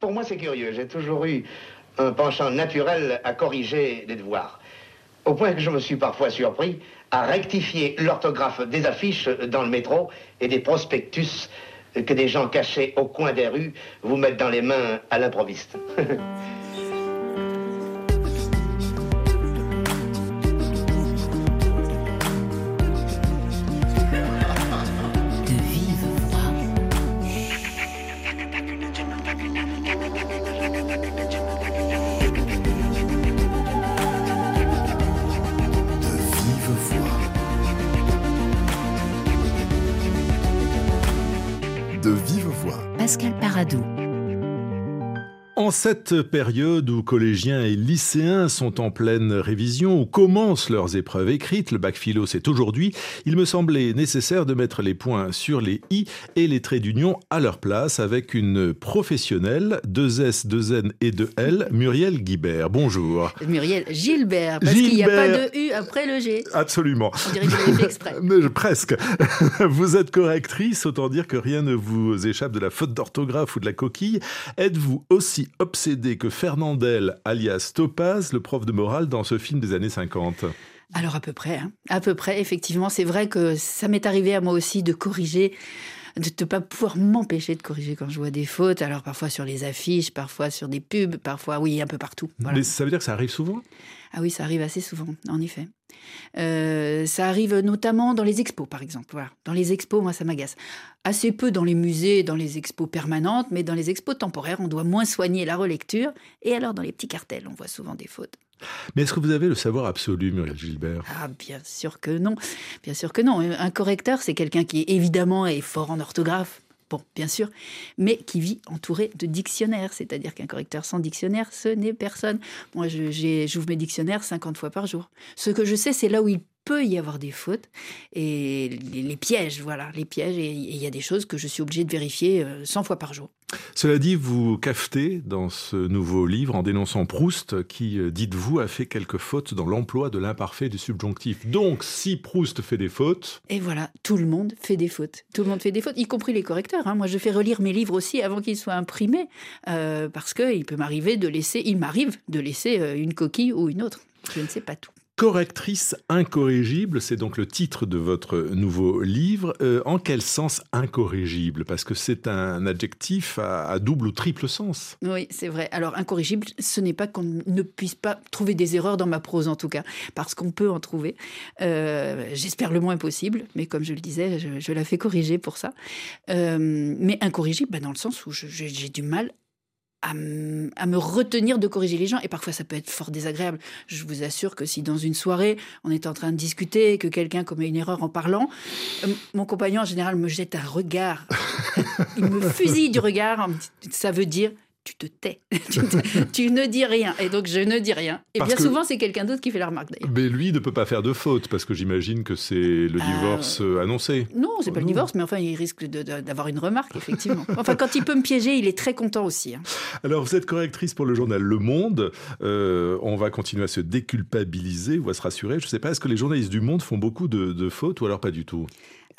Pour moi, c'est curieux. J'ai toujours eu un penchant naturel à corriger les devoirs. Au point que je me suis parfois surpris à rectifier l'orthographe des affiches dans le métro et des prospectus que des gens cachés au coin des rues vous mettent dans les mains à l'improviste. cette période où collégiens et lycéens sont en pleine révision, ou commencent leurs épreuves écrites, le bac philo c'est aujourd'hui, il me semblait nécessaire de mettre les points sur les i et les traits d'union à leur place avec une professionnelle, 2 S, 2 N et 2 L, Muriel Guibert. Bonjour. Muriel Gilbert, parce qu'il n'y a pas de U après le G. Absolument. On dirait que vous fait exprès. presque. vous êtes correctrice, autant dire que rien ne vous échappe de la faute d'orthographe ou de la coquille. Êtes-vous aussi que Fernandel, alias Topaz, le prof de morale dans ce film des années 50 alors à peu près, hein. à peu près, effectivement. C'est vrai que ça m'est arrivé à moi aussi de corriger de ne pas pouvoir m'empêcher de corriger quand je vois des fautes. Alors parfois sur les affiches, parfois sur des pubs, parfois oui, un peu partout. Mais ça veut dire que ça arrive souvent? Ah oui, ça arrive assez souvent, en effet. Euh, ça arrive notamment dans les expos, par exemple. Voilà. Dans les expos, moi, ça m'agace. Assez peu dans les musées, dans les expos permanentes, mais dans les expos temporaires, on doit moins soigner la relecture. Et alors, dans les petits cartels, on voit souvent des fautes. Mais est-ce que vous avez le savoir absolu, Muriel Gilbert? Ah, bien sûr que non. Bien sûr que non. Un correcteur, c'est quelqu'un qui, évidemment, est fort en orthographe, Bon, bien sûr, mais qui vit entouré de dictionnaires. C'est-à-dire qu'un correcteur sans dictionnaire, ce n'est personne. Moi, j'ouvre mes dictionnaires 50 fois par jour. Ce que je sais, c'est là où il peut y avoir des fautes et les, pièges, voilà, les pièges. Et il y a des choses que je suis obligée de vérifier 100 euh, fois par jour. Cela dit, vous cafetez dans ce nouveau livre en dénonçant Proust, qui, euh, dites-vous, a fait quelques fautes dans l'emploi de l'imparfait du subjonctif. Donc, si Proust fait des fautes... Et voilà, tout le monde fait des fautes. Tout le monde fait des fautes, y compris les correcteurs. Hein. Moi, je fais relire mes livres aussi avant qu'ils soient imprimés, euh, parce qu'il peut m'arriver de laisser, il m'arrive de laisser une coquille ou une autre. Je ne sais pas tout. Correctrice incorrigible, c'est donc le titre de votre nouveau livre. Euh, en quel sens incorrigible? Parce que c'est un adjectif à, double ou triple sens. Oui, c'est vrai. Alors incorrigible, ce n'est pas qu'on ne puisse pas trouver des erreurs dans ma prose en tout cas, parce qu'on peut en trouver. Euh, j'espère le moins possible, mais comme je le disais, je, la fais corriger pour ça. Euh, mais incorrigible, bah, dans le sens où j'ai du mal à, me retenir de corriger les gens. Et parfois, ça peut être fort désagréable. Je vous assure que si dans une soirée, on est en train de discuter et que quelqu'un commet une erreur en parlant, euh, mon compagnon, en général, me jette un regard. Il me fusille du regard. Ça veut dire tu te tais. tu, ne dis rien. Et donc, je ne dis rien. Et bien souvent, c'est quelqu'un d'autre qui fait la remarque, d'ailleurs. Mais lui ne peut pas faire de faute, parce que j'imagine que c'est le euh, divorce euh, annoncé. Non, c'est pas le divorce, mais enfin, il risque d'avoir une remarque, effectivement. Enfin, quand il peut me piéger, il est très content aussi. Hein. Alors, vous êtes correctrice pour le journal Le Monde. Euh, on va continuer à se déculpabiliser ou à se rassurer. Je ne sais pas, est-ce que les journalistes du Monde font beaucoup de fautes ou alors pas du tout?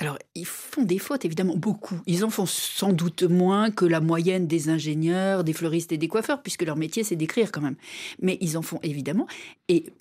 Alors, ils font des fautes, évidemment, beaucoup. Ils en font sans doute moins que la moyenne des ingénieurs, des fleuristes et des coiffeurs, puisque leur métier, c'est d'écrire quand même. Mais ils en font évidemment. Et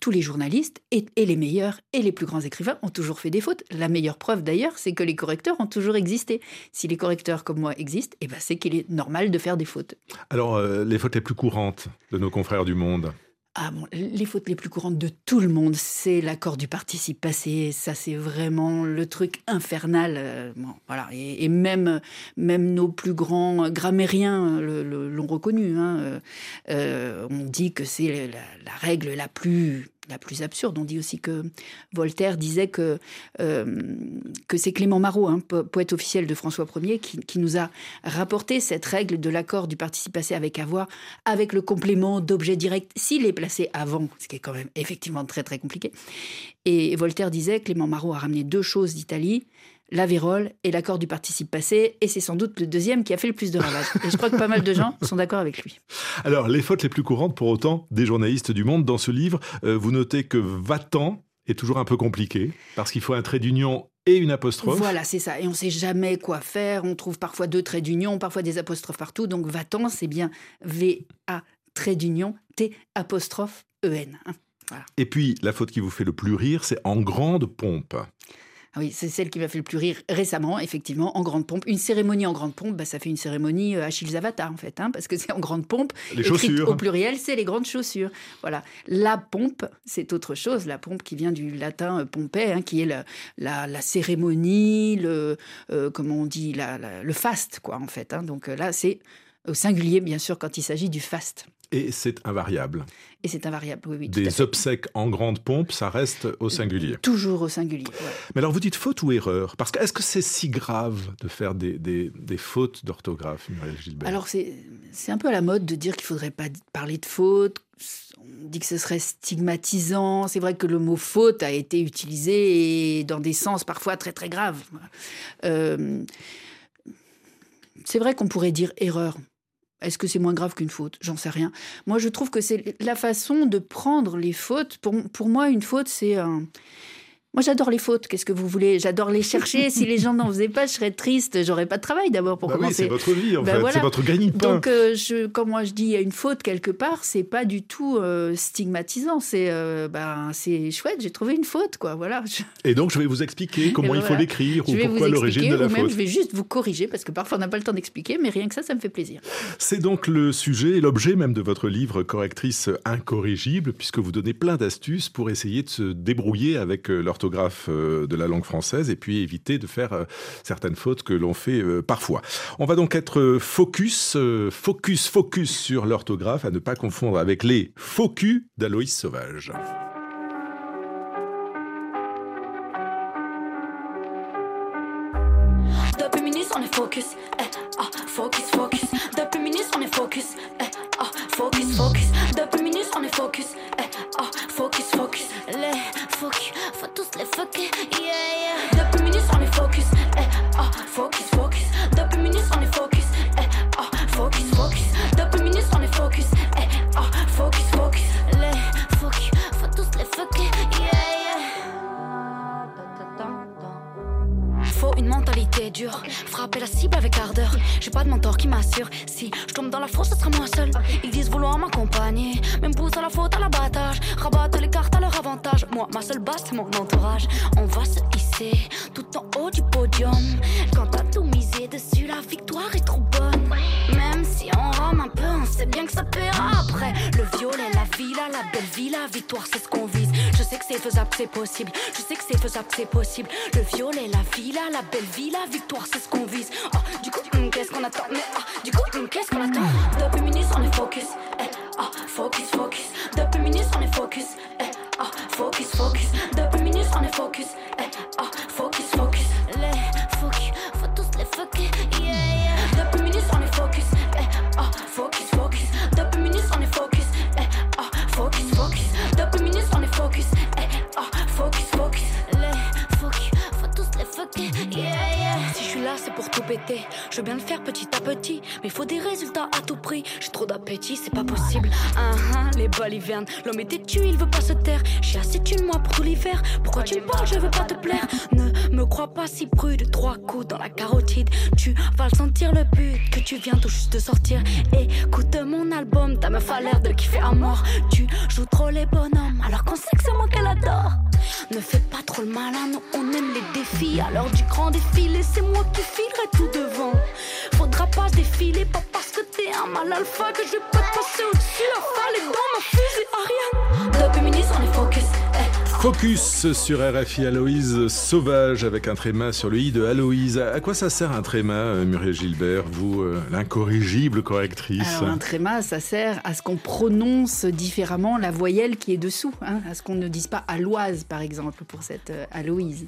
tous les journalistes, et, les meilleurs, et les plus grands écrivains ont toujours fait des fautes. La meilleure preuve, d'ailleurs, c'est que les correcteurs ont toujours existé. Si les correcteurs comme moi existent, eh ben, c'est qu'il est normal de faire des fautes. Alors, euh, les fautes les plus courantes de nos confrères du monde ah bon, les fautes les plus courantes de tout le monde, c'est l'accord du participe passé. Ça, c'est vraiment le truc infernal. Euh, voilà. Et, même, même nos plus grands grammairiens l'ont reconnu. Hein. Euh, euh, on dit que c'est la, règle la plus la plus absurde. On dit aussi que Voltaire disait que, euh, c'est Clément Marot, hein, poète officiel de François Ier, qui, nous a rapporté cette règle de l'accord du participe passé avec avoir, avec le complément d'objet direct, s'il est placé avant, ce qui est quand même effectivement très très compliqué. Et Voltaire disait, Clément Marot a ramené deux choses d'Italie, la vérole et l'accord du participe passé, et c'est sans doute le deuxième qui a fait le plus de ravages. Et je crois que pas mal de gens sont d'accord avec lui. Alors, les fautes les plus courantes pour autant des journalistes du monde dans ce livre, euh, vous notez que va-t'en est toujours un peu compliqué, parce qu'il faut un trait d'union et une apostrophe. Voilà, c'est ça. Et on ne sait jamais quoi faire. On trouve parfois deux traits d'union, parfois des apostrophes partout. Donc va-t'en, c'est bien V-A trait d'union T apostrophe E-N. Hein. Et puis, la faute qui vous fait le plus rire, c'est en grande pompe. Ah oui, c'est celle qui m'a fait le plus rire récemment, effectivement, en grande pompe. Une cérémonie en grande pompe, bah, ça fait une cérémonie euh, Achilles Avatar, en fait, hein, parce que c'est en grande pompe. Les chaussures. Au pluriel, c'est les grandes chaussures. Voilà. La pompe, c'est autre chose. La pompe qui vient du latin euh, pompé, hein, qui est la, la, cérémonie, le, euh, comment on dit, le faste, quoi, en fait. Hein. Donc là, c'est au singulier, bien sûr, quand il s'agit du faste. Et c'est invariable. Et c'est invariable, oui, oui. Des obsèques en grande pompe, ça reste au singulier. Toujours au singulier. Mais alors vous dites faute ou erreur? Parce que est-ce que c'est si grave de faire des, des, fautes d'orthographe, Muriel Gilbert? Alors c'est un peu à la mode de dire qu'il ne faudrait pas parler de faute. On dit que ce serait stigmatisant. C'est vrai que le mot faute a été utilisé dans des sens parfois très très graves. Euh, c'est vrai qu'on pourrait dire erreur. Est-ce que c'est moins grave qu'une faute? J'en sais rien. Moi, je trouve que c'est la façon de prendre les fautes. Pour, pour moi, une faute, c'est un, moi, j'adore les fautes. Qu'est-ce que vous voulez? J'adore les chercher. si les gens n'en faisaient pas, je serais triste. J'aurais pas de travail d'abord pour bah commencer. Oui, c'est votre vie en ben fait. C'est votre gagne-pain. Donc, euh, je, quand moi je dis il y a une faute quelque part, c'est pas du tout euh, stigmatisant. C'est euh, ben, c'est chouette. J'ai trouvé une faute, quoi. Voilà. Et donc, je vais vous expliquer comment il faut l'écrire ou pourquoi l'origine de la ou même, Je vais juste vous corriger parce que parfois on n'a pas le temps d'expliquer, mais rien que ça, ça me fait plaisir. C'est donc le sujet et l'objet même de votre livre Correctrice incorrigible, puisque vous donnez plein d'astuces pour essayer de se débrouiller avec l'orthographe de la langue française et puis éviter de faire euh, certaines fautes que l'on fait euh, parfois. On va donc être focus, euh, focus, focus sur l'orthographe, à ne pas confondre avec les focus d'Aloïs Sauvage. Eh, ah, focus, focus, eh, ah, focus, focus. Focus, yeah, yeah. Depuis minutes on est focus, eh, ah, focus, focus. Depuis minutes on est focus, eh, ah, focus, focus. Depuis minutes on est focus, eh, ah, focus, focus. Les focus, faut tous les focus, yeah, yeah. Faut une mentalité dure, frapper la cible avec ardeur. J'ai pas de mentor qui m'assure. Si je tombe dans la fosse, ce sera moi seul. Ils disent vouloir m'accompagner, même pousse à la faute à l'abattage. Rabattent les cartes. Moi, ma seule base, c'est mon entourage. On va se hisser tout en haut du podium. Quand t'as tout misé dessus, la victoire est trop bonne. Même si on rame un peu, on sait bien que ça paiera après. Le violet, la villa, la belle vie, la victoire, c'est ce qu'on vise. Je sais que c'est faisable, c'est possible. Je sais que c'est faisable, c'est possible. Le violet, la villa, la belle vie, la victoire, c'est ce qu'on vise. Oh, du coup, hum, qu'est-ce qu'on attend? Mais ah, du coup, hum, qu'est-ce qu'on attend? Depuis minutes, on est focus. Eh, ah, focus, focus. Depuis minutes, on est focus. Ah, focus, focus. Depuis minutes, on est focus. Eh, ah, focus, focus. Les focus, faut tous les focus. Yeah, yeah. Depuis minutes, on est focus. Eh, ah, focus, focus. Minutes, on est focus. Eh, ah, focus, focus. Minutes, on est focus. Eh, ah, focus, focus. Les focus, faut tous les focus. Yeah, yeah. Si je suis là, c'est pour tout péter. Je veux bien le faire petit à petit, mais faut des résultats à tout prix. J'ai trop d'appétit, c'est pas possible. Ah, ah, les balivernes, l'homme est têtu, il veut pas se taire. J'ai assez de moi pour tout l'hiver. Pourquoi tu me parles, je veux pas te plaire. Ne me crois pas si prude, trois coups dans la carotide. Tu vas le sentir le but que tu viens tout juste de sortir. Écoute mon album, ta meuf a l'air de kiffer à mort. Tu joues trop les bonhommes, alors qu'on sait que c'est moi qu'elle adore. Ne fais pas trop le malin, on aime les défis. Alors du grand défilé, c'est moi qui filerai tout devant. Faudra pas défiler, pas parce que t'es un mal alpha que je vais pas te passer au-dessus. La falle est dans ma fusée Ariane. Focus sur RFI Aloïse Sauvage avec un tréma sur le i de Aloïse. À quoi ça sert un tréma, euh, Muriel Gilbert, vous, euh, l'incorrigible correctrice Alors, Un tréma, ça sert à ce qu'on prononce différemment la voyelle qui est dessous, hein, à ce qu'on ne dise pas Aloise, par exemple, pour cette euh, Aloïse.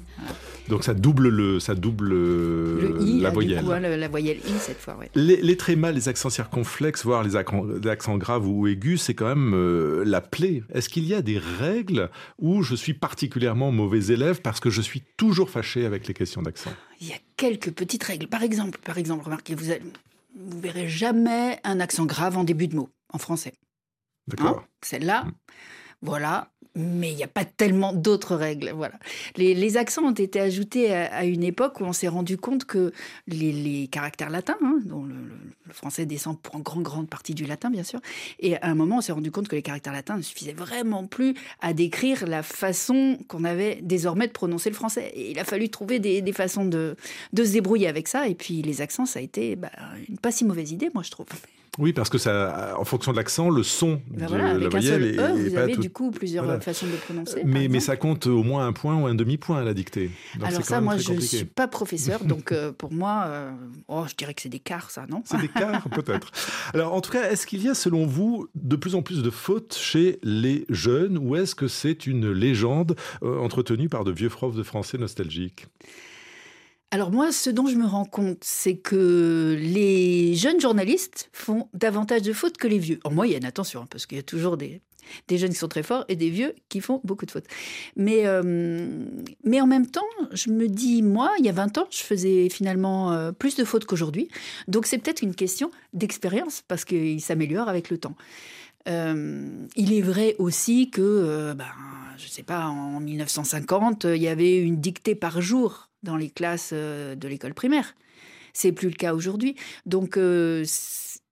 Donc ça double, le, ça double le i, la voyelle. Coup, hein, la voyelle i cette fois, ouais. Les, les trémas, les accents circonflexes, voire les accents, les accents graves ou aigus, c'est quand même euh, la plaie. Est-ce qu'il y a des règles où je suis particulièrement mauvais élève parce que je suis toujours fâché avec les questions d'accent? Il y a quelques petites règles. Par exemple, par exemple remarquez, vous, allez, vous verrez jamais un accent grave en début de mot, en français. D'accord. Hein? Celle-là, Voilà, mais il n'y a pas tellement d'autres règles. Voilà. Les, accents ont été ajoutés à, une époque où on s'est rendu compte que les, caractères latins, hein, dont le, français descend pour en grande, partie du latin, bien sûr, et à un moment, on s'est rendu compte que les caractères latins ne suffisaient vraiment plus à décrire la façon qu'on avait désormais de prononcer le français. Et il a fallu trouver des, façons de, de, se débrouiller avec ça. Et puis les accents, ça a été bah, une pas si mauvaise idée, moi, je trouve. Oui, parce que ça, en fonction de l'accent, le son ben de la voyelle est, e, vous avez du coup plusieurs façons de prononcer. Mais, mais, ça compte au moins un point ou un demi-point à la dictée. Alors ça, moi, je ne suis pas professeur, donc euh, pour moi, euh, oh, je dirais que c'est des quarts, ça, non? C'est des quarts, peut-être. Alors, en tout cas, est-ce qu'il y a, selon vous, de plus en plus de fautes chez les jeunes, ou est-ce que c'est une légende euh, entretenue par de vieux profs de français nostalgiques? Alors moi, ce dont je me rends compte, c'est que les jeunes journalistes font davantage de fautes que les vieux. En moyenne, attention, hein, parce qu'il y a toujours des, jeunes qui sont très forts et des vieux qui font beaucoup de fautes. Mais, euh, mais en même temps, je me dis, moi, il y a 20 ans, je faisais finalement euh, plus de fautes qu'aujourd'hui. Donc c'est peut-être une question d'expérience, parce qu'il s'améliore avec le temps. Euh, il est vrai aussi que, ben, je ne sais pas, en 1950, il y avait une dictée par jour dans les classes euh, de l'école primaire. C'est plus le cas aujourd'hui. Donc, euh,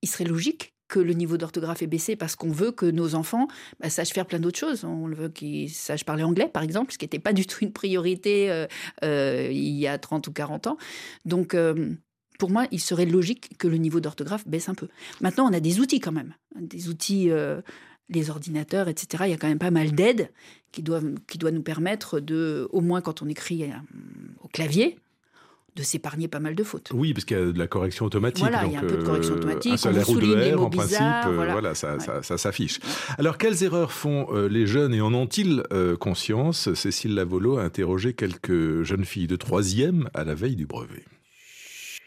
il serait logique que le niveau d'orthographe ait baissé parce qu'on veut que nos enfants bah, sachent faire plein d'autres choses. On veut qu'ils sachent parler anglais, par exemple, ce qui n'était pas du tout une priorité euh, il y a 30 ou 40 ans. Donc, pour moi, il serait logique que le niveau d'orthographe baisse un peu. Maintenant, on a des outils quand même, des outils les ordinateurs, etc. Il y a quand même pas mal d'aides qui doivent, qui doivent nous permettre de, au moins quand on écrit euh, au clavier, de s'épargner pas mal de fautes. Oui, parce qu'il y a de la correction automatique. Voilà, il y a un peu de correction euh, automatique. Un salaire ou deux R, en principe, euh, voilà. ça, ça, s'affiche. Alors, quelles erreurs font les jeunes et en ont-ils conscience? Cécile Lavolo a interrogé quelques jeunes filles de troisième à la veille du brevet.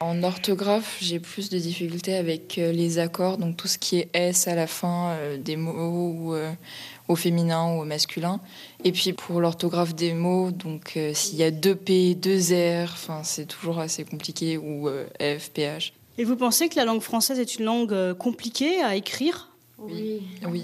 En orthographe, j'ai plus de difficultés avec euh, les accords, donc tout ce qui est S à la fin euh, des mots ou euh, au féminin ou au masculin. Et puis pour l'orthographe des mots, donc s'il y a deux P, deux R, enfin c'est toujours assez compliqué ou F, PH. Et vous pensez que la langue française est une langue compliquée à écrire? Oui. Oui.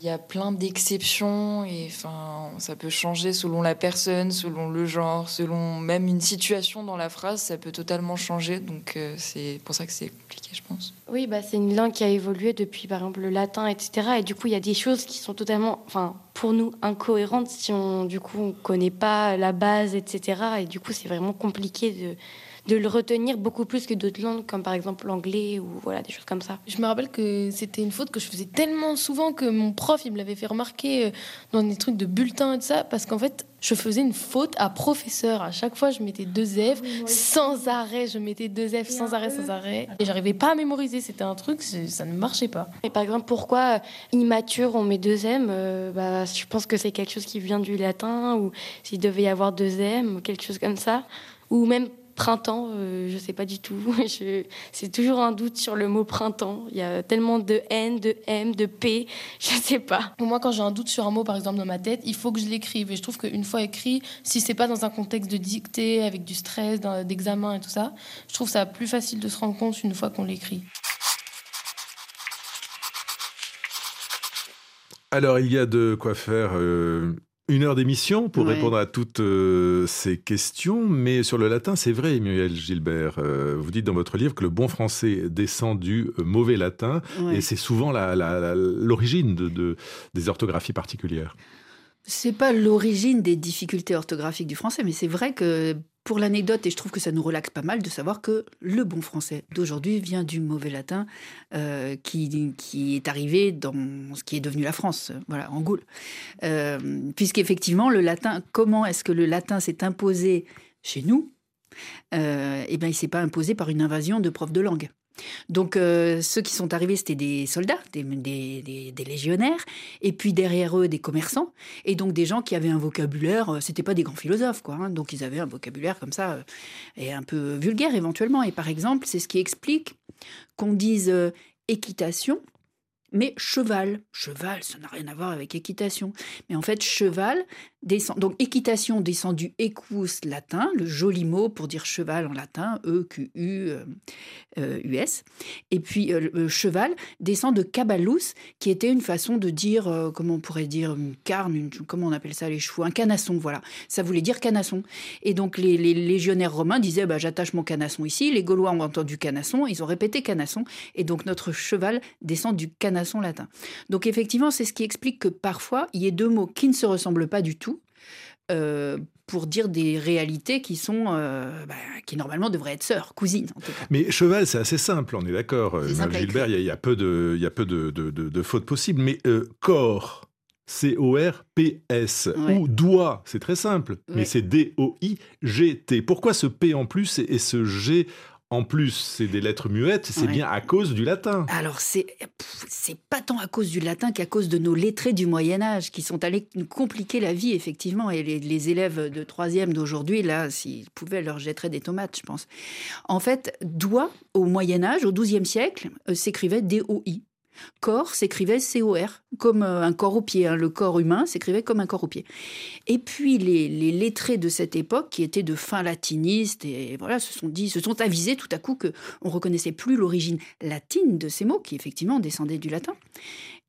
Il y a plein d'exceptions et enfin, ça peut changer selon la personne, selon le genre, selon même une situation dans la phrase, ça peut totalement changer. Donc euh, c'est pour ça que c'est compliqué, je pense. Oui, bah, c'est une langue qui a évolué depuis par exemple le latin, etc. Et du coup, il y a des choses qui sont totalement, enfin, pour nous, incohérentes si on, du coup, on connaît pas la base, etc. Et du coup, c'est vraiment compliqué de de le retenir beaucoup plus que d'autres langues, comme par exemple l'anglais ou voilà, des choses comme ça. Je me rappelle que c'était une faute que je faisais tellement souvent que mon prof, il me l'avait fait remarquer euh, dans des trucs de bulletins et tout ça, parce qu'en fait, je faisais une faute à professeur. À chaque fois, je mettais deux F sans arrêt. Je mettais deux F sans arrêt, sans arrêt. Et j'arrivais pas à mémoriser. C'était un truc, ça ne marchait pas. Et par exemple, pourquoi immature, on met deux M euh, bah, Je pense que c'est quelque chose qui vient du latin, ou s'il devait y avoir deux M, quelque chose comme ça. Ou même printemps, euh, je ne sais pas du tout. C'est toujours un doute sur le mot printemps. Il y a tellement de N, de M, de P, je ne sais pas. Moi, quand j'ai un doute sur un mot, par exemple, dans ma tête, il faut que je l'écrive. Et je trouve qu'une fois écrit, si c'est pas dans un contexte de dictée, avec du stress, d'examen et tout ça, je trouve ça plus facile de se rendre compte une fois qu'on l'écrit. Alors, il y a de quoi faire euh, une heure d'émission pour répondre à toutes euh, ces questions, mais sur le latin, c'est vrai, Muriel Gilbert. Euh, vous dites dans votre livre que le bon français descend du euh, mauvais latin, et c'est souvent l'origine de, des orthographies particulières. C'est pas l'origine des difficultés orthographiques du français, mais c'est vrai que pour l'anecdote, et je trouve que ça nous relaxe pas mal de savoir que le bon français d'aujourd'hui vient du mauvais latin euh, qui, qui, est arrivé dans ce qui est devenu la France, voilà, en Gaule. Euh, Puisqu'effectivement, le latin, comment est-ce que le latin s'est imposé chez nous? Euh, Eh bien, il s'est pas imposé par une invasion de profs de langue. Donc euh, ceux qui sont arrivés, c'était des soldats, des, légionnaires, et puis derrière eux des commerçants, et donc des gens qui avaient un vocabulaire, euh, c'était pas des grands philosophes, quoi, hein. donc ils avaient un vocabulaire comme ça, euh, et un peu vulgaire éventuellement. Et par exemple, c'est ce qui explique qu'on dise équitation, mais cheval. Cheval, ça n'a rien à voir avec équitation. Mais en fait, cheval, descend, donc équitation descend du equus latin, le joli mot pour dire cheval en latin, E, Q, U, euh, euh, US. Et puis euh, cheval descend de caballus, qui était une façon de dire, comment on pourrait dire, une carne, comment on appelle ça les chevaux, un canasson, voilà. Ça voulait dire canasson. Et donc les, légionnaires romains disaient, bah, j'attache mon canasson ici. Les Gaulois ont entendu canasson, ils ont répété canasson. Et donc notre cheval descend du canasson latin. Donc effectivement, c'est ce qui explique que parfois, il y ait deux mots qui ne se ressemblent pas du tout euh, pour dire des réalités qui sont euh, bah, qui normalement devraient être sœurs, cousines. En tout cas. Mais cheval, c'est assez simple, on est d'accord. Euh, Gilbert, il y, a peu de, il y a peu de, de, fautes possibles. Mais corps, C-O-R-P-S, ou doigt, c'est très simple, mais c'est D-O-I-G-T. Pourquoi ce P en plus et ce G en plus, c'est des lettres muettes, c'est bien à cause du latin. Alors, c'est, c'est pas tant à cause du latin qu'à cause de nos lettrés du Moyen-Âge qui sont allés compliquer la vie, effectivement. Et les, élèves de troisième d'aujourd'hui, là, s'ils pouvaient, leur jetteraient des tomates, je pense. En fait, doigt, au Moyen-Âge, au XIIe siècle, euh, s'écrivait D-O-I. Corps s'écrivait C-O-R, comme euh, un corps au pied. Hein. Le corps humain s'écrivait comme un corps au pied. Et puis les, lettrés de cette époque, qui étaient de fin latinistes, et voilà, se sont sont avisés tout à coup que on reconnaissait plus l'origine latine de ces mots, qui effectivement descendaient du latin.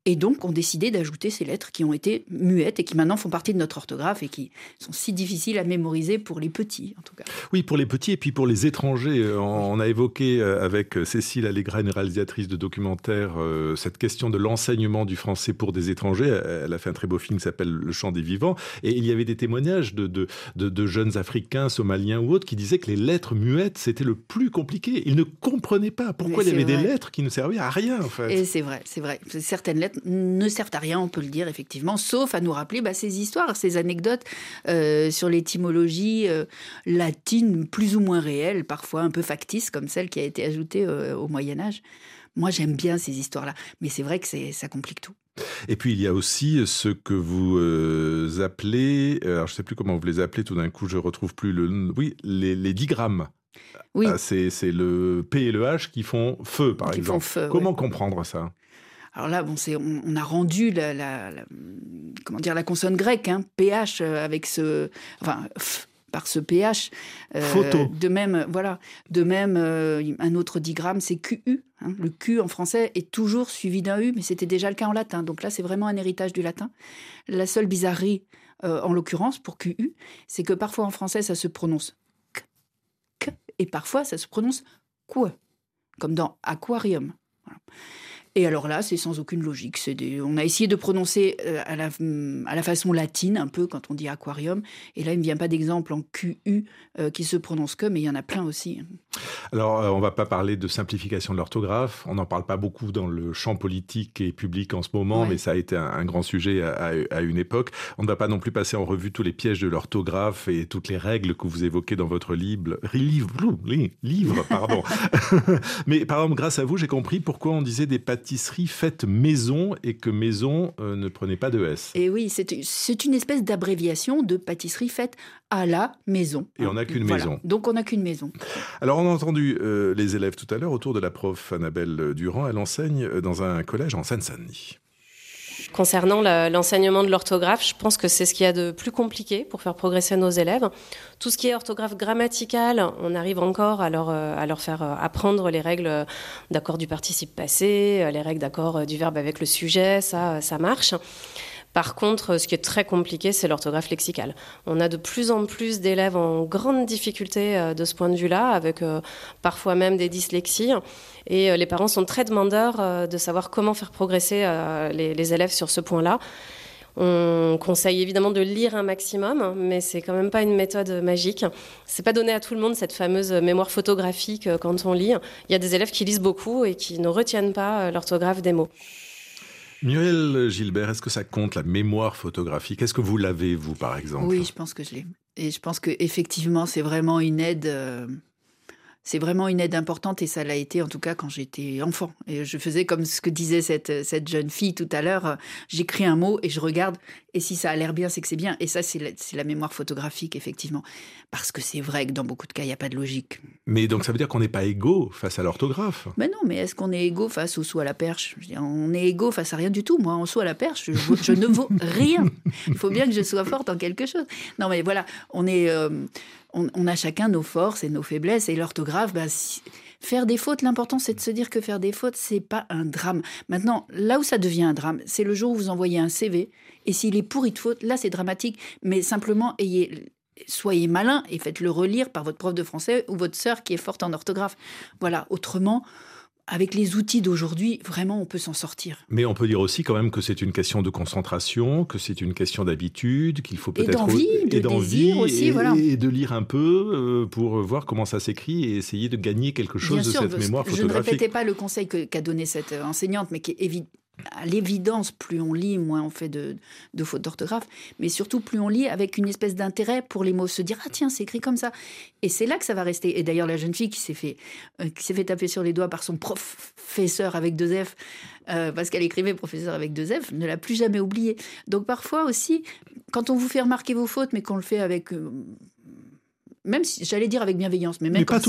Et donc, ont décidé d'ajouter ces lettres qui ont été muettes et qui maintenant font partie de notre orthographe et qui sont si difficiles à mémoriser pour les petits, en tout cas. Oui, pour les petits et puis pour les étrangers. Euh, on a évoqué euh, avec Cécile Allegra, une réalisatrice de documentaire, euh, cette question de l'enseignement du français pour des étrangers. Elle a fait un très beau film qui s'appelle Le chant des vivants. Et il y avait des témoignages de, de, de, jeunes Africains, Somaliens ou autres qui disaient que les lettres muettes, c'était le plus compliqué. Ils ne comprenaient pas pourquoi il y avait des lettres qui ne servaient à rien, en fait. Et c'est vrai, c'est vrai. Certaines lettres ne servent à rien, on peut le dire effectivement, sauf à nous rappeler bah, ces histoires, ces anecdotes euh, sur l'étymologie euh, latine plus ou moins réelle, parfois un peu factice, comme celle qui a été ajoutée euh, au Moyen Âge. Moi, j'aime bien ces histoires-là, mais c'est vrai que ça complique tout. Et puis il y a aussi ce que vous appelez, alors je ne sais plus comment vous les appelez, tout d'un coup je retrouve plus le, oui, les, les digrammes. Oui. Ah, c'est le P et le H qui font feu, par exemple. Comment comprendre ça? Alors là, bon, c'est, on, a rendu la, comment dire, la consonne grecque, hein, ph, euh, avec ce, enfin, par ce ph. Euh, Photo. De même, voilà, de même, euh, un autre digramme, c'est QU. Hein. Le Q en français est toujours suivi d'un U, mais c'était déjà le cas en latin. Donc là, c'est vraiment un héritage du latin. La seule bizarrerie, en l'occurrence, pour QU, c'est que parfois en français, ça se prononce k, k et parfois ça se prononce quoi, comme dans aquarium. Voilà. Et alors là, c'est sans aucune logique. On a essayé de prononcer euh, à la, à la façon latine, un peu, quand on dit aquarium. Et là, il ne vient pas d'exemple en QU euh, qui se prononce comme, mais il y en a plein aussi. Alors, euh, on ne va pas parler de simplification de l'orthographe. On n'en parle pas beaucoup dans le champ politique et public en ce moment, mais ça a été un, grand sujet à, une époque. On ne va pas non plus passer en revue tous les pièges de l'orthographe et toutes les règles que vous évoquez dans votre livre. Livre, livre pardon. mais par exemple, grâce à vous, j'ai compris pourquoi on disait des pâtisserie faite maison et que maison euh, ne prenait pas de S. Et oui, c'est une espèce d'abréviation de pâtisserie faite à la maison. Et on n'a qu'une maison. Donc on n'a qu'une maison. Alors on a entendu euh, les élèves tout à l'heure autour de la prof Annabelle Durand. Elle enseigne dans un collège en Seine-Saint-Denis. Concernant l'enseignement de l'orthographe, je pense que c'est ce qu'il y a de plus compliqué pour faire progresser nos élèves. Tout ce qui est orthographe grammaticale, on arrive encore à leur, euh, à leur faire euh, apprendre les règles d'accord du participe passé, euh, les règles d'accord du verbe avec le sujet, ça, ça marche. Par contre, ce qui est très compliqué, c'est l'orthographe lexicale. On a de plus en plus d'élèves en grande difficulté euh, de ce point de vue-là, avec euh, parfois même des dyslexies. Et euh, les parents sont très demandeurs de savoir comment faire progresser les, élèves sur ce point-là. On conseille évidemment de lire un maximum, mais c'est quand même pas une méthode magique. C'est pas donné à tout le monde cette fameuse mémoire photographique quand on lit. Il y a des élèves qui lisent beaucoup et qui ne retiennent pas l'orthographe des mots. Muriel Gilbert, est-ce que ça compte la mémoire photographique? Est-ce que vous l'avez, vous, par exemple? Oui, je pense que je l'ai. Et je pense qu'effectivement, c'est vraiment une aide. C'est vraiment une aide importante et ça l'a été en tout cas quand j'étais enfant. Et je faisais comme ce que disait cette, cette jeune fille tout à l'heure, j'écris un mot et je regarde et si ça a l'air bien, c'est que c'est bien. Et ça, c'est la, la, mémoire photographique, effectivement. Parce que c'est vrai que dans beaucoup de cas, il n'y a pas de logique. Mais donc ça veut dire qu'on n'est pas égaux face à l'orthographe Mais non, mais est-ce qu'on est égaux face au saut à la perche? On est égaux face à rien du tout. Moi, en saut à la perche, je, je ne vaux rien. Il faut bien que je sois forte en quelque chose. Non, mais voilà, on est... Euh, on, a chacun nos forces et nos faiblesses. Et l'orthographe, bah, faire des fautes, l'important c'est de se dire que faire des fautes, c'est pas un drame. Maintenant, là où ça devient un drame, c'est le jour où vous envoyez un CV et s'il est pourri de fautes, là c'est dramatique. Mais simplement, soyez malin et faites-le relire par votre prof de français ou votre sœur qui est forte en orthographe. Voilà, autrement, avec les outils d'aujourd'hui, vraiment, on peut s'en sortir. Mais on peut dire aussi quand même que c'est une question de concentration, que c'est une question d'habitude, qu'il faut peut-être... Et d'envie, aussi, et, voilà. Et de lire un peu euh, pour voir comment ça s'écrit et essayer de gagner quelque chose de cette mémoire photographique. Je ne répétais pas le conseil qu'a donné cette enseignante, mais qui est évident à l'évidence, plus on lit, moins on fait de, fautes d'orthographe, mais surtout plus on lit avec une espèce d'intérêt pour les mots, se dire ah tiens c'est écrit comme ça, et c'est là que ça va rester. Et d'ailleurs la jeune fille qui s'est fait euh, qui s'est fait taper sur les doigts par son professeur avec deux F euh, parce qu'elle écrivait professeur avec deux F, ne l'a plus jamais oublié. Donc parfois aussi, quand on vous fait remarquer vos fautes, mais qu'on le fait avec euh, même si j'allais dire avec bienveillance, mais même, quand,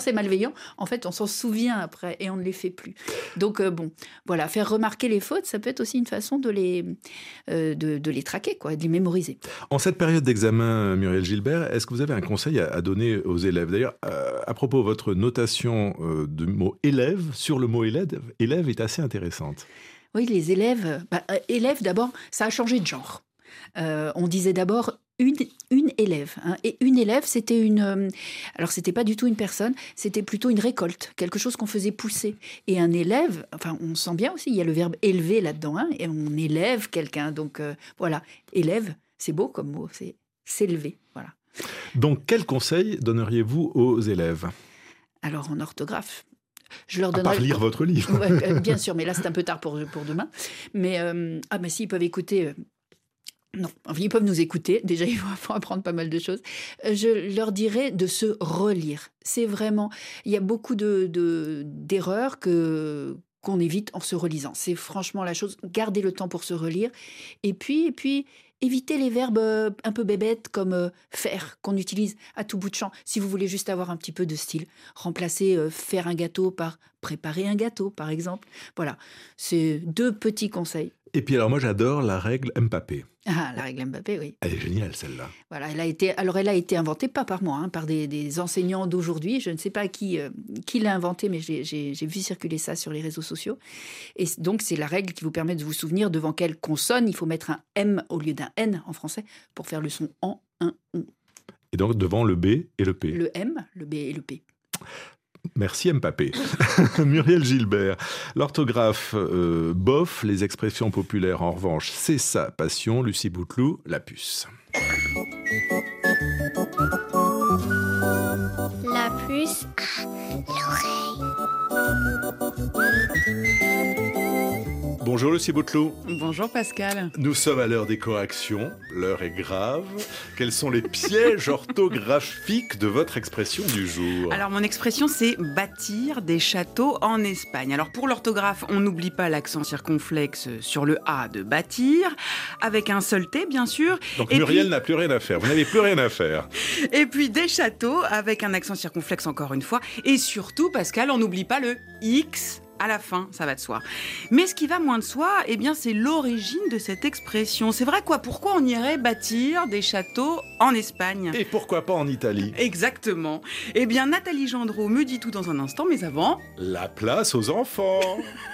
c'est malveillant, en fait, on s'en souvient après et on ne les fait plus. Donc euh, bon, voilà, faire remarquer les fautes, ça peut être aussi une façon de les euh, de, les traquer, quoi, de les mémoriser. En cette période d'examen, Muriel Gilbert, est-ce que vous avez un conseil à, donner aux élèves? D'ailleurs, euh, à propos, votre notation de mot élève sur le mot élève, élève est assez intéressante. Oui, les élèves, bah, élèves d'abord, ça a changé de genre. on disait d'abord une, une élève. Hein. Et une élève, c'était une. Euh, alors, c'était pas du tout une personne, c'était plutôt une récolte, quelque chose qu'on faisait pousser. Et un élève, enfin, on sent bien aussi, il y a le verbe élever là-dedans, hein, et on élève quelqu'un. Donc, euh, voilà, élève, c'est beau comme mot, c'est s'élever. Voilà. Donc, quel conseil donneriez-vous aux élèves? Alors, en orthographe, je leur donnerai. À part lire votre livre. Euh, bien sûr, mais là c'est un peu tard pour, pour demain. Mais ah, mais s'ils peuvent écouter non, ils peuvent nous écouter. Déjà, il faut apprendre pas mal de choses. Euh, je leur dirais de se relire. C'est vraiment. Il y a beaucoup de d'erreurs que qu'on évite en se relisant. C'est franchement la chose. Gardez le temps pour se relire. Et puis, et puis, évitez les verbes euh, un peu bébêtes comme euh, faire qu'on utilise à tout bout de champ. Si vous voulez juste avoir un petit peu de style, remplacez faire un gâteau par préparer un gâteau, par exemple. Voilà, c'est deux petits conseils. Et puis alors moi j'adore la règle Mbappé. Ah, la règle Mbappé, oui. Elle est géniale celle-là. Voilà, elle a été, alors elle a été inventée pas par moi, hein, par des, enseignants d'aujourd'hui. Je ne sais pas qui, euh, qui l'a inventée, mais j'ai vu circuler ça sur les réseaux sociaux. Et donc c'est la règle qui vous permet de vous souvenir devant quelle consonne il faut mettre un M au lieu d'un N en français pour faire le son en, un, on. Et donc devant le B et le P. Le M, le B et le P. Merci Mbappé. Muriel Gilbert. L'orthographe euh, bof, les expressions populaires en revanche, c'est sa passion. Lucie Bouteloup, la puce. La puce l'oreille. Bonjour Lucie Bouteloup. Bonjour Pascal. Nous sommes à l'heure des corrections. L'heure est grave. Quels sont les pièges orthographiques de votre expression du jour? Alors mon expression c'est bâtir des châteaux en Espagne. Alors pour l'orthographe, on n'oublie pas l'accent circonflexe sur le A de bâtir, avec un seul T bien sûr. Donc Muriel n'a plus rien à faire. Vous n'avez plus rien à faire. Et puis des châteaux avec un accent circonflexe encore une fois. Et surtout Pascal, on n'oublie pas le X à la fin, ça va de soi. Mais ce qui va moins de soi, eh bien, c'est l'origine de cette expression. C'est vrai quoi? Pourquoi on irait bâtir des châteaux en Espagne? Et pourquoi pas en Italie? Exactement. Eh bien, Nathalie Gendreau me dit tout dans un instant, mais avant... La place aux enfants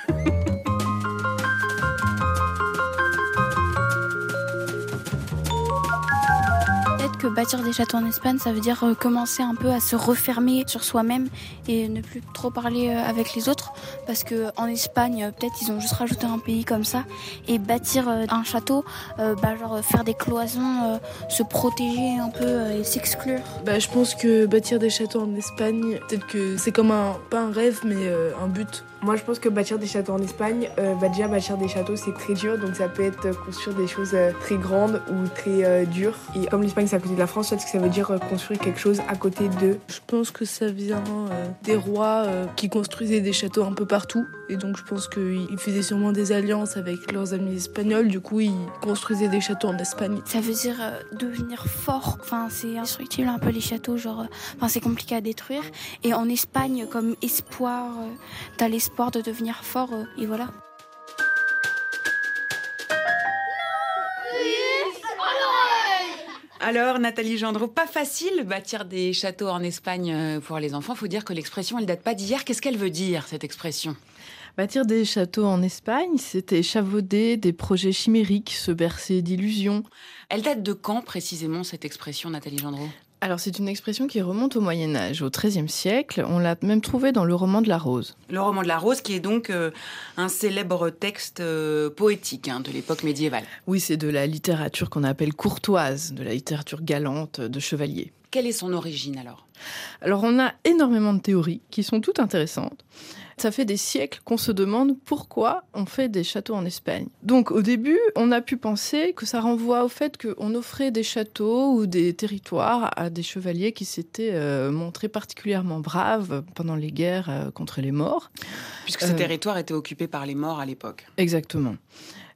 que bâtir des châteaux en Espagne, ça veut dire euh, commencer un peu à se refermer sur soi-même et ne plus trop parler euh, avec les autres. Parce que en Espagne, euh, peut-être ils ont juste rajouté un pays comme ça. Et bâtir un château, bah, genre faire des cloisons, se protéger un peu et s'exclure. Bah, je pense que bâtir des châteaux en Espagne, peut-être que c'est comme un, pas un rêve, mais un but Moi, je pense que bâtir des châteaux en Espagne, euh, bah déjà bâtir des châteaux, c'est très dur, donc ça peut être construire des choses euh, très grandes ou très euh, dures. Et comme l'Espagne c'est à côté de la France, peut-être que ça veut dire euh, construire quelque chose à côté d'eux. Je pense que ça vient euh, des rois euh, qui construisaient des châteaux un peu partout, et donc je pense qu'ils faisaient sûrement des alliances avec leurs amis espagnols. Du coup, ils construisaient des châteaux en Espagne. Ça veut dire euh, devenir fort. Enfin, c'est indestructible un peu les châteaux, genre, euh, enfin, c'est compliqué à détruire. Et en Espagne, comme espoir, euh, t'as l'espoir de devenir fort, et voilà. Alors, Nathalie Gendreau, pas facile bâtir des châteaux en Espagne euh, pour les enfants. Faut dire que l'expression, elle date pas d'hier. Qu'est-ce qu'elle veut dire, cette expression? Bâtir des châteaux en Espagne, c'était échafauder des projets chimériques, se bercer d'illusions. Elle date de quand précisément cette expression, Nathalie Gendreau? Alors c'est une expression qui remonte au Moyen Âge, au XIIIe siècle. On l'a même trouvée dans le roman de la Rose. Le roman de la Rose, qui est donc euh, un célèbre texte euh, poétique hein, de l'époque médiévale. Oui, c'est de la littérature qu'on appelle courtoise, de la littérature galante de chevalier. Quelle est son origine alors? Alors on a énormément de théories qui sont toutes intéressantes. Ça fait des siècles qu'on se demande pourquoi on fait des châteaux en Espagne. Donc au début, on a pu penser que ça renvoie au fait qu'on offrait des châteaux ou des territoires à des chevaliers qui s'étaient euh, montrés particulièrement braves pendant les guerres euh, contre les morts. Puisque ces territoires étaient occupés par les morts à l'époque. Exactement.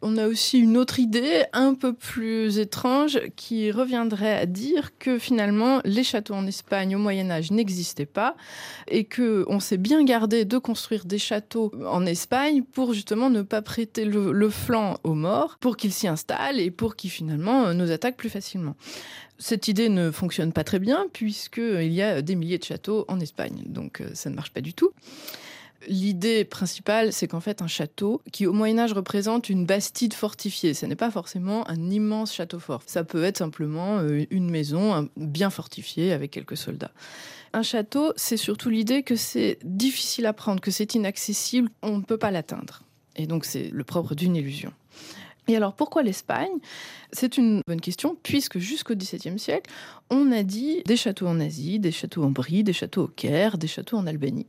On a aussi une autre idée un peu plus étrange qui reviendrait à dire que finalement les châteaux en Espagne au Moyen Âge n'existaient pas et que on s'est bien gardé de construire des châteaux en Espagne pour justement ne pas prêter le, le flanc aux morts, pour qu'ils s'y installent et pour qu'ils finalement nous attaquent plus facilement. Cette idée ne fonctionne pas très bien puisqu'il y a des milliers de châteaux en Espagne, donc ça ne marche pas du tout. L'idée principale, c'est qu'en fait, un château qui, au Moyen-Âge, représente une bastide fortifiée. Ce n'est pas forcément un immense château fort. Ça peut être simplement euh, une maison bien fortifiée avec quelques soldats. Un château, c'est surtout l'idée que c'est difficile à prendre, que c'est inaccessible, on ne peut pas l'atteindre. Et donc, c'est le propre d'une illusion. Et alors pourquoi l'Espagne? C'est une bonne question, puisque jusqu'au XVIIe siècle, on a dit des châteaux en Asie, des châteaux en Brie, des châteaux au Caire, des châteaux en Albanie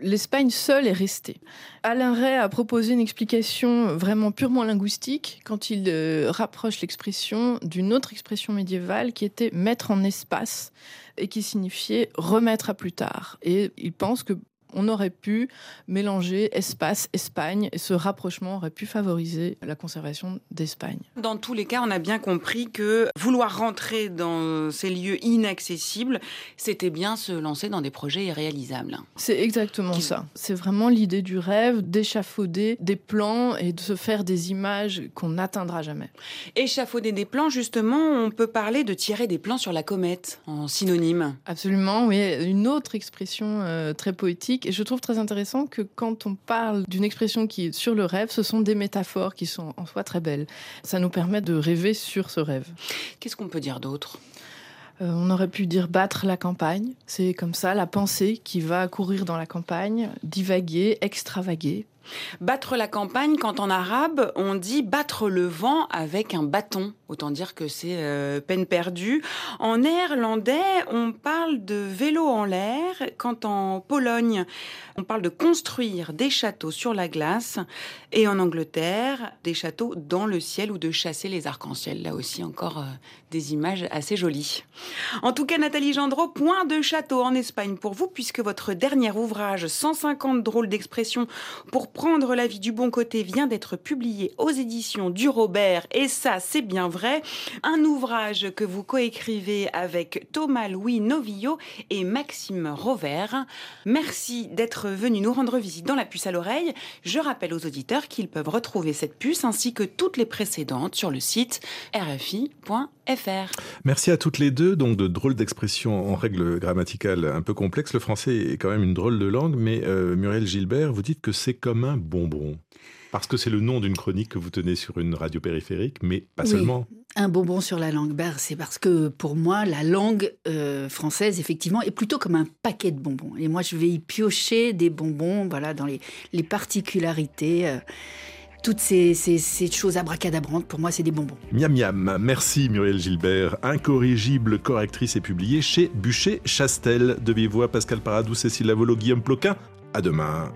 l'Espagne seule est restée. Alain Ray a proposé une explication vraiment purement linguistique quand il euh, rapproche l'expression d'une autre expression médiévale qui était mettre en espace et qui signifiait remettre à plus tard. Et il pense que on aurait pu mélanger espace, Espagne, et ce rapprochement aurait pu favoriser la conservation d'Espagne. Dans tous les cas, on a bien compris que vouloir rentrer dans ces lieux inaccessibles, c'était bien se lancer dans des projets irréalisables. C'est exactement Qui... ça. C'est vraiment l'idée du rêve, d'échafauder des plans et de se faire des images qu'on n'atteindra jamais. Échafauder des plans, justement, on peut parler de tirer des plans sur la comète, en synonyme. Absolument, oui. Une autre expression euh, très poétique et je trouve très intéressant que quand on parle d'une expression qui est sur le rêve, ce sont des métaphores qui sont en soi très belles. Ça nous permet de rêver sur ce rêve. Qu'est-ce qu'on peut dire d'autre? Euh, on aurait pu dire battre la campagne. C'est comme ça la pensée qui va courir dans la campagne, divaguer, extravaguer. Battre la campagne, quand en arabe, on dit battre le vent avec un bâton. Autant dire que c'est euh, peine perdue. En néerlandais, on parle de vélo en l'air, quand en Pologne, on parle de construire des châteaux sur la glace. Et en Angleterre, des châteaux dans le ciel ou de chasser les arcs-en-ciel. Là aussi, encore euh, des images assez jolies. En tout cas, Nathalie Gendreau, point de château en Espagne pour vous, puisque votre dernier ouvrage, 150 drôles d'expressions pour prendre la vie du bon côté, vient d'être publié aux éditions du Robert. Et ça, c'est bien vrai. Un ouvrage que vous coécrivez avec Thomas Louis Novillo et Maxime Rovert. Merci d'être venu nous rendre visite dans la puce à l'oreille. Je rappelle aux auditeurs qu'ils peuvent retrouver cette puce ainsi que toutes les précédentes sur le site rfi.fr. Merci à toutes les deux. Donc, de drôles d'expressions en règle grammaticale un peu complexe. Le français est quand même une drôle de langue, mais euh, Muriel Gilbert, vous dites que c'est comme un bonbon. Parce que c'est le nom d'une chronique que vous tenez sur une radio périphérique, mais pas oui, seulement. Un bonbon sur la langue, ben, c'est parce que pour moi, la langue euh, française, effectivement, est plutôt comme un paquet de bonbons. Et moi, je vais y piocher des bonbons, voilà, dans les, les particularités. Euh, toutes ces, choses abracadabrantes, pour moi, c'est des bonbons. Miam miam. Merci Muriel Gilbert. Incorrigible correctrice est publiée chez Bûcher Chastel. De vive voix, Pascal Paradou, Cécile Lavolo, Guillaume Ploquin. À demain.